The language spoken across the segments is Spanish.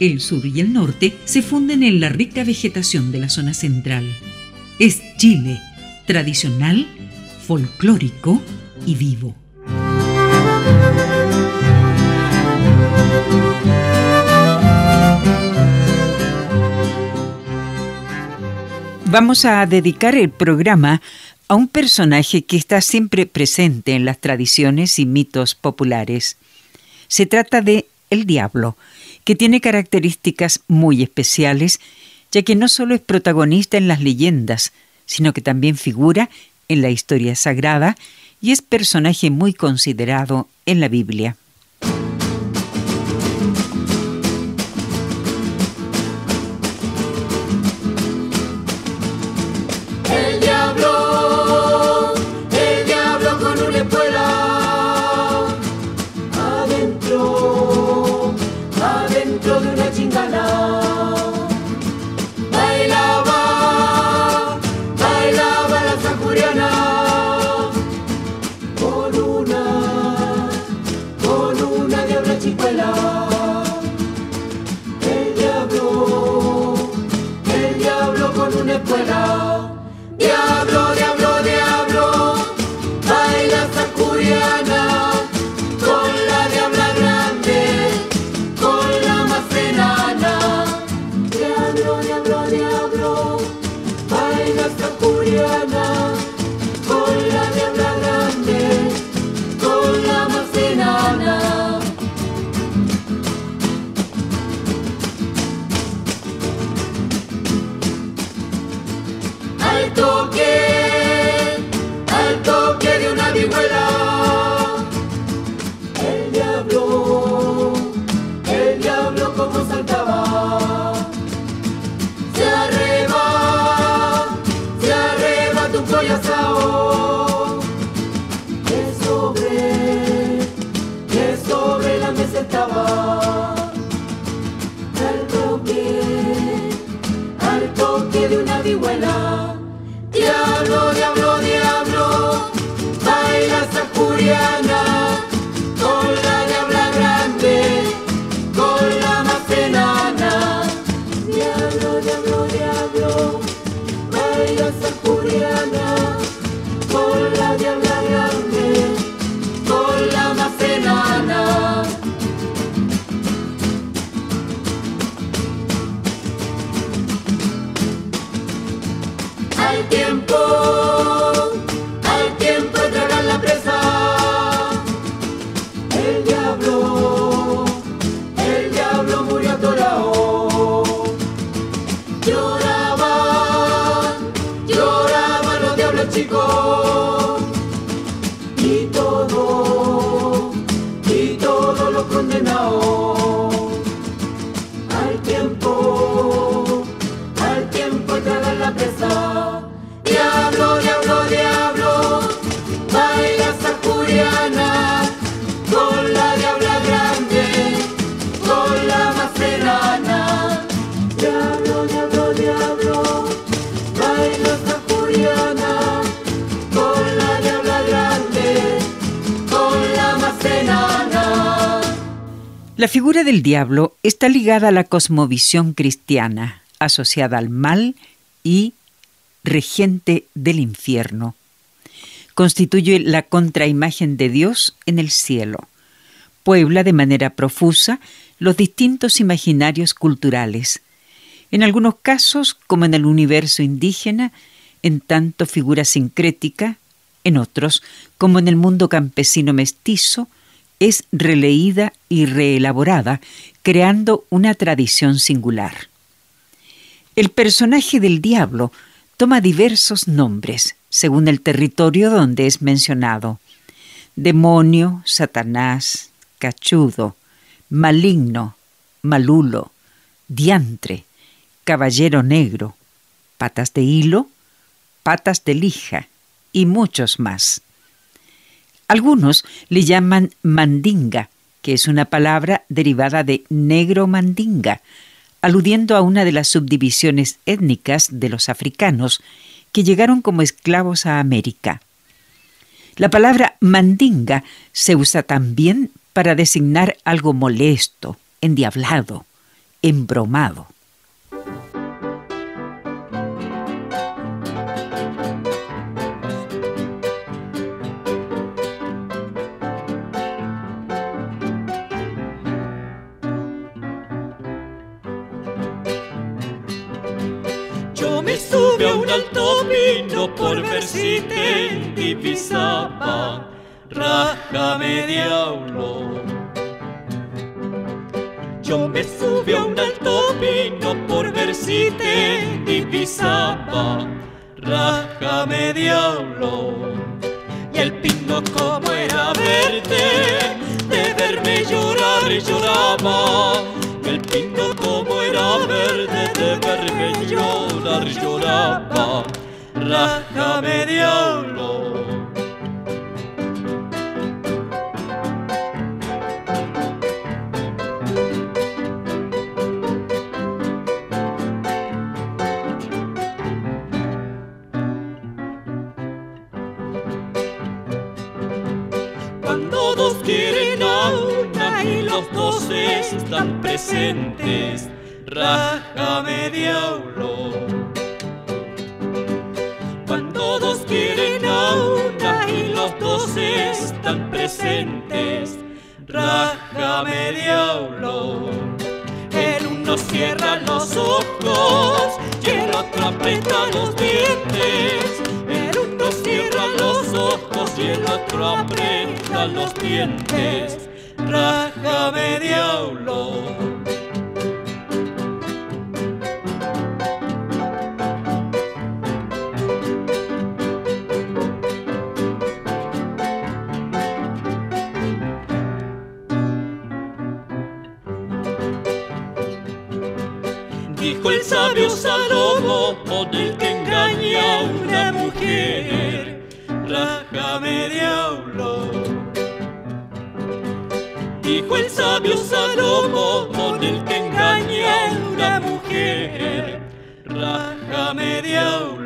El sur y el norte se funden en la rica vegetación de la zona central. Es Chile, tradicional, folclórico y vivo. Vamos a dedicar el programa a un personaje que está siempre presente en las tradiciones y mitos populares. Se trata de el diablo, que tiene características muy especiales, ya que no solo es protagonista en las leyendas, sino que también figura en la historia sagrada y es personaje muy considerado en la Biblia. La figura del diablo está ligada a la cosmovisión cristiana, asociada al mal y regente del infierno. Constituye la contraimagen de Dios en el cielo. Puebla de manera profusa los distintos imaginarios culturales. En algunos casos, como en el universo indígena, en tanto figura sincrética, en otros, como en el mundo campesino mestizo, es releída y reelaborada, creando una tradición singular. El personaje del diablo toma diversos nombres según el territorio donde es mencionado. Demonio, Satanás, cachudo, maligno, malulo, diantre, caballero negro, patas de hilo, patas de lija y muchos más. Algunos le llaman mandinga, que es una palabra derivada de negro mandinga, aludiendo a una de las subdivisiones étnicas de los africanos que llegaron como esclavos a América. La palabra mandinga se usa también para designar algo molesto, endiablado, embromado. Te divisaba, rájame diablo. Presentes, rájame diablo. están presentes, rájame diablo. El uno cierra los ojos y el otro aprieta los dientes. El uno cierra los ojos y el otro aprieta los dientes. Rájame diablo. Sabio Salomo con el que engaña a una mujer, rájame diablo. Dijo el sabio Salomo con el que engaña a una mujer, rájame diablo.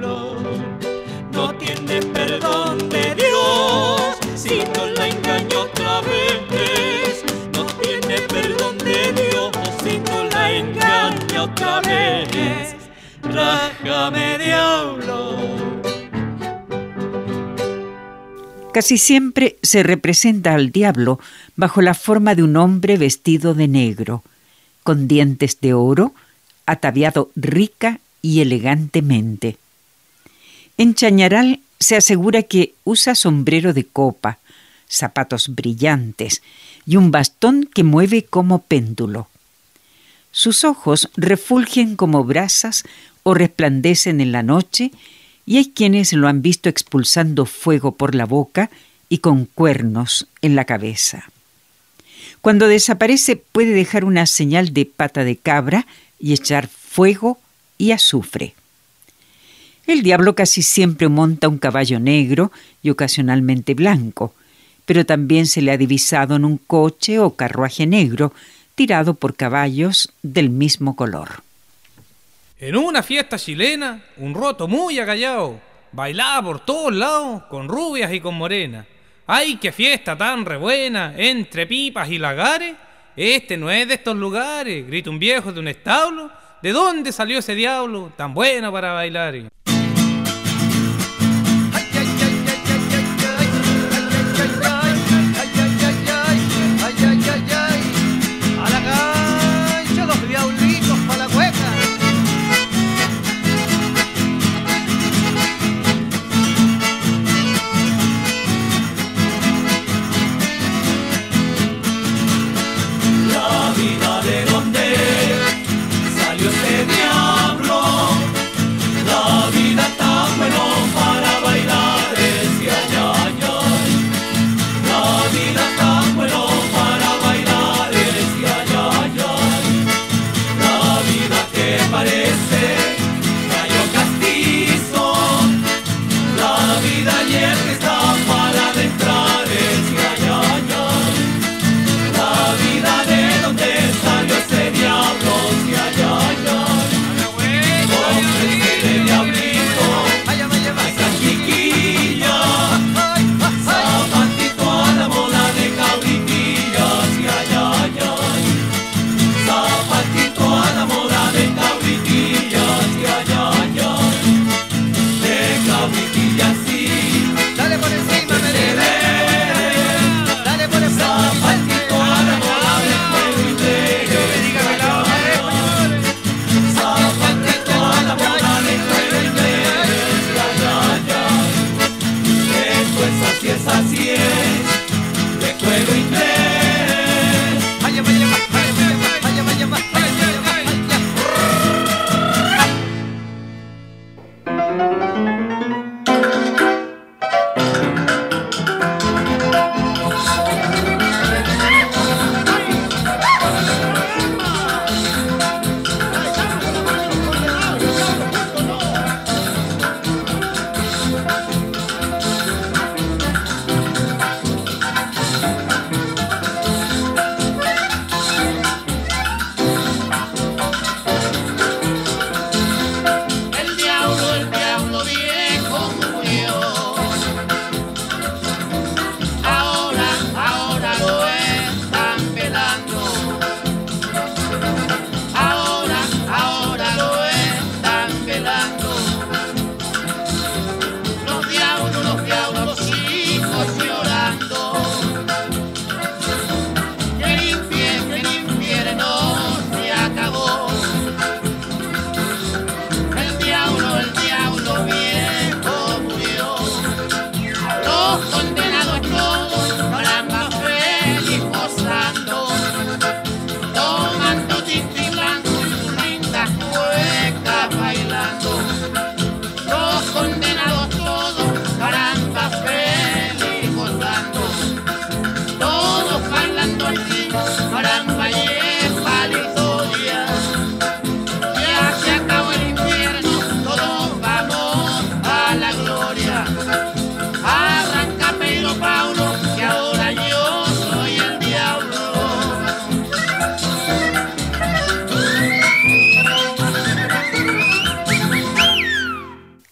Casi siempre se representa al diablo bajo la forma de un hombre vestido de negro, con dientes de oro, ataviado rica y elegantemente. En Chañaral se asegura que usa sombrero de copa, zapatos brillantes y un bastón que mueve como péndulo. Sus ojos refulgen como brasas o resplandecen en la noche, y hay quienes lo han visto expulsando fuego por la boca y con cuernos en la cabeza. Cuando desaparece puede dejar una señal de pata de cabra y echar fuego y azufre. El diablo casi siempre monta un caballo negro y ocasionalmente blanco, pero también se le ha divisado en un coche o carruaje negro, tirado por caballos del mismo color. En una fiesta chilena, un roto muy agallado, bailaba por todos lados, con rubias y con morenas. ¡Ay, qué fiesta tan rebuena! Entre pipas y lagares. Este no es de estos lugares, grita un viejo de un establo. ¿De dónde salió ese diablo tan bueno para bailar?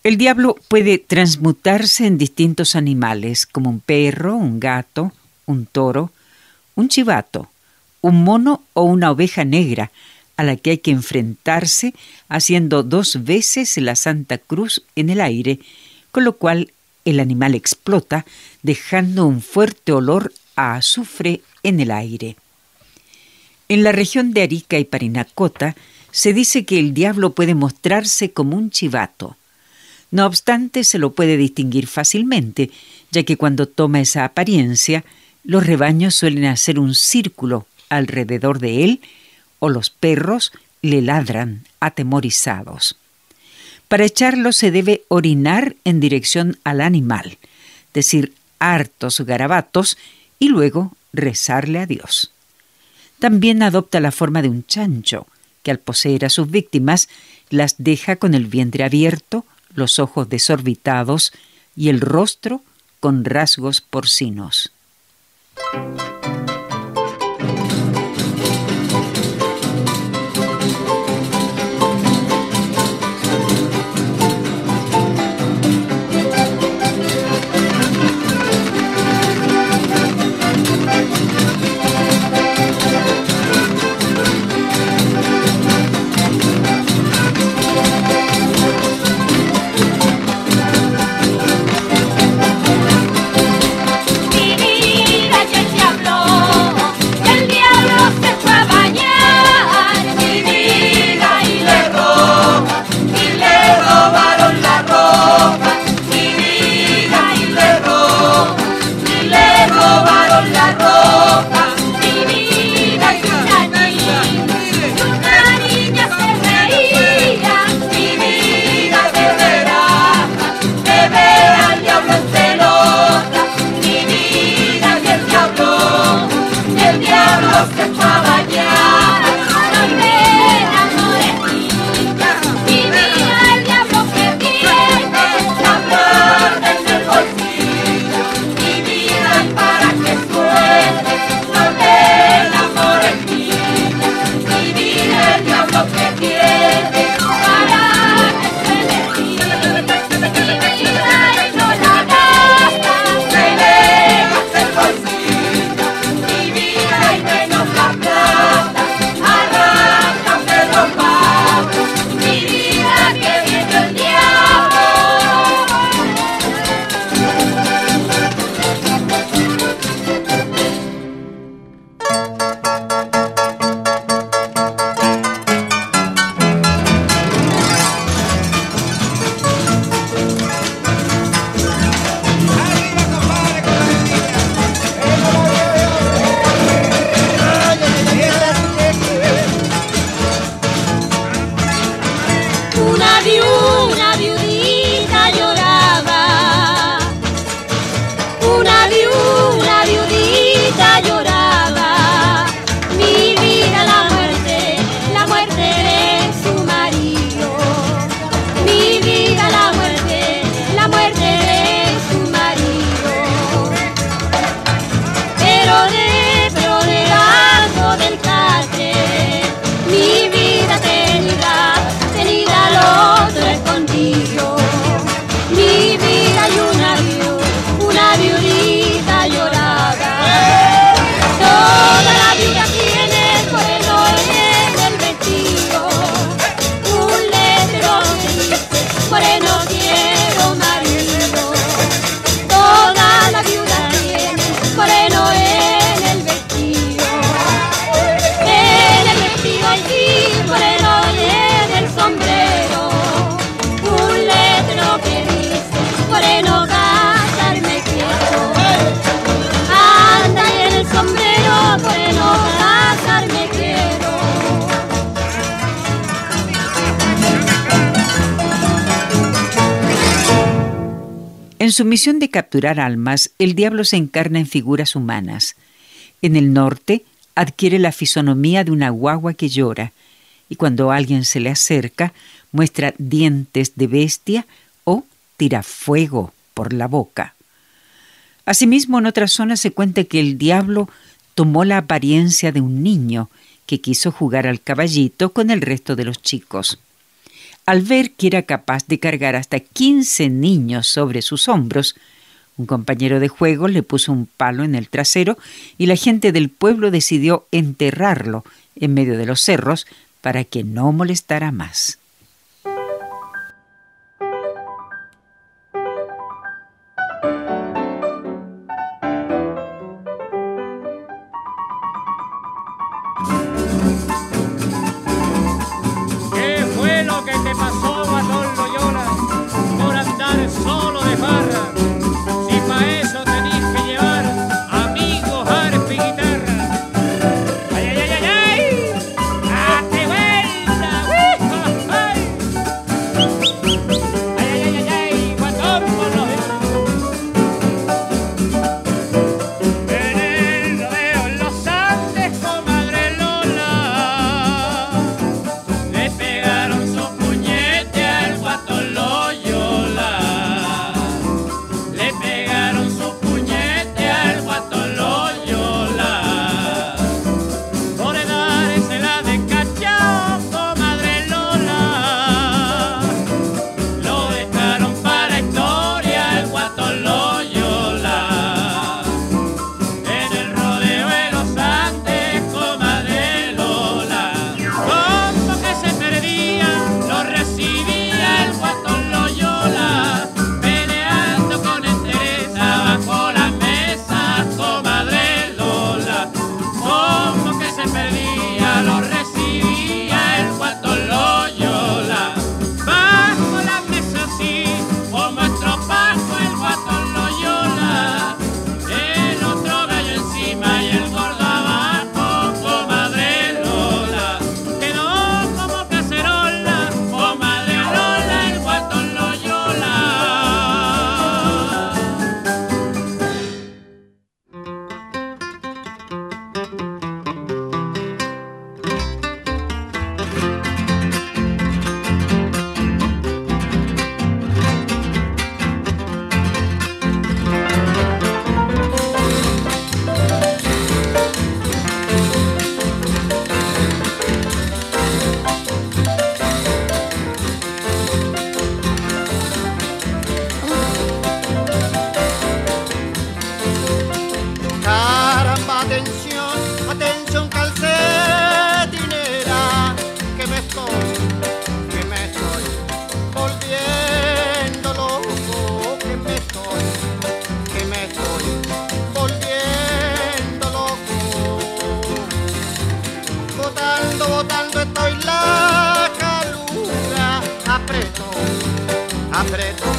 El diablo puede transmutarse en distintos animales, como un perro, un gato, un toro, un chivato, un mono o una oveja negra, a la que hay que enfrentarse haciendo dos veces la Santa Cruz en el aire, con lo cual el animal explota, dejando un fuerte olor a azufre en el aire. En la región de Arica y Parinacota se dice que el diablo puede mostrarse como un chivato. No obstante, se lo puede distinguir fácilmente, ya que cuando toma esa apariencia, los rebaños suelen hacer un círculo alrededor de él o los perros le ladran atemorizados. Para echarlo se debe orinar en dirección al animal, decir hartos garabatos y luego rezarle a Dios. También adopta la forma de un chancho, que al poseer a sus víctimas las deja con el vientre abierto, los ojos desorbitados y el rostro con rasgos porcinos. Su misión de capturar almas, el diablo se encarna en figuras humanas. En el norte adquiere la fisonomía de una guagua que llora, y cuando alguien se le acerca, muestra dientes de bestia o tira fuego por la boca. Asimismo, en otra zona se cuenta que el diablo tomó la apariencia de un niño que quiso jugar al caballito con el resto de los chicos. Al ver que era capaz de cargar hasta 15 niños sobre sus hombros, un compañero de juego le puso un palo en el trasero y la gente del pueblo decidió enterrarlo en medio de los cerros para que no molestara más. secreto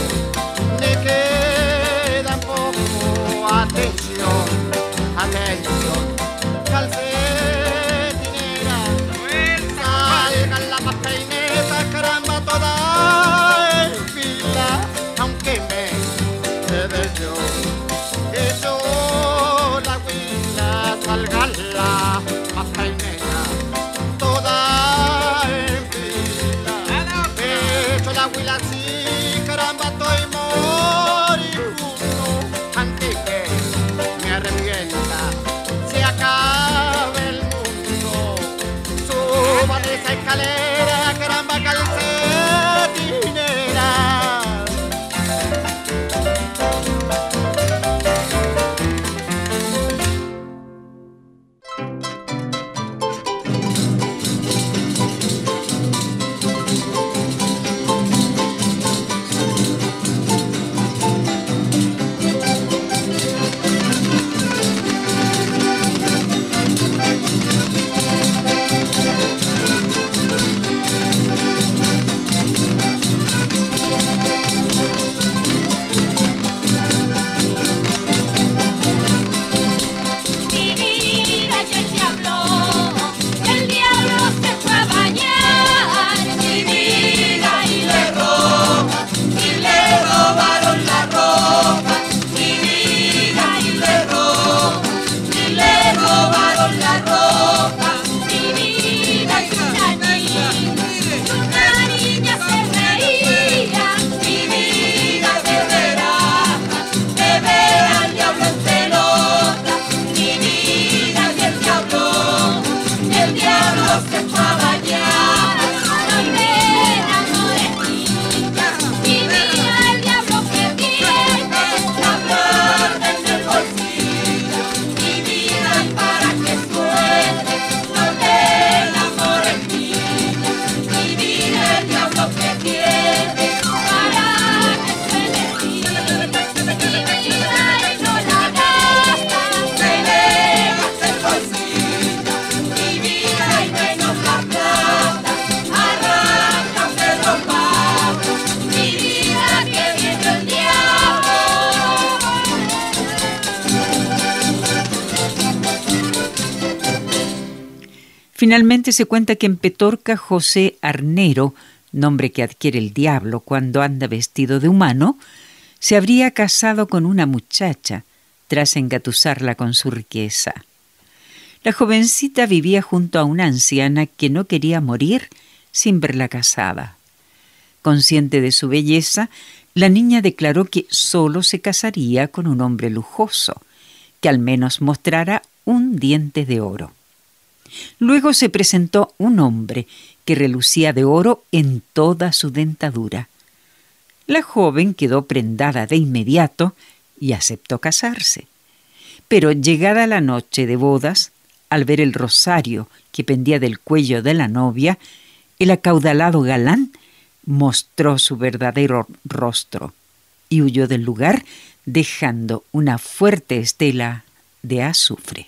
Finalmente se cuenta que en Petorca José Arnero, nombre que adquiere el diablo cuando anda vestido de humano, se habría casado con una muchacha tras engatusarla con su riqueza. La jovencita vivía junto a una anciana que no quería morir sin verla casada. Consciente de su belleza, la niña declaró que solo se casaría con un hombre lujoso, que al menos mostrara un diente de oro. Luego se presentó un hombre que relucía de oro en toda su dentadura. La joven quedó prendada de inmediato y aceptó casarse. Pero llegada la noche de bodas, al ver el rosario que pendía del cuello de la novia, el acaudalado galán mostró su verdadero rostro y huyó del lugar dejando una fuerte estela de azufre.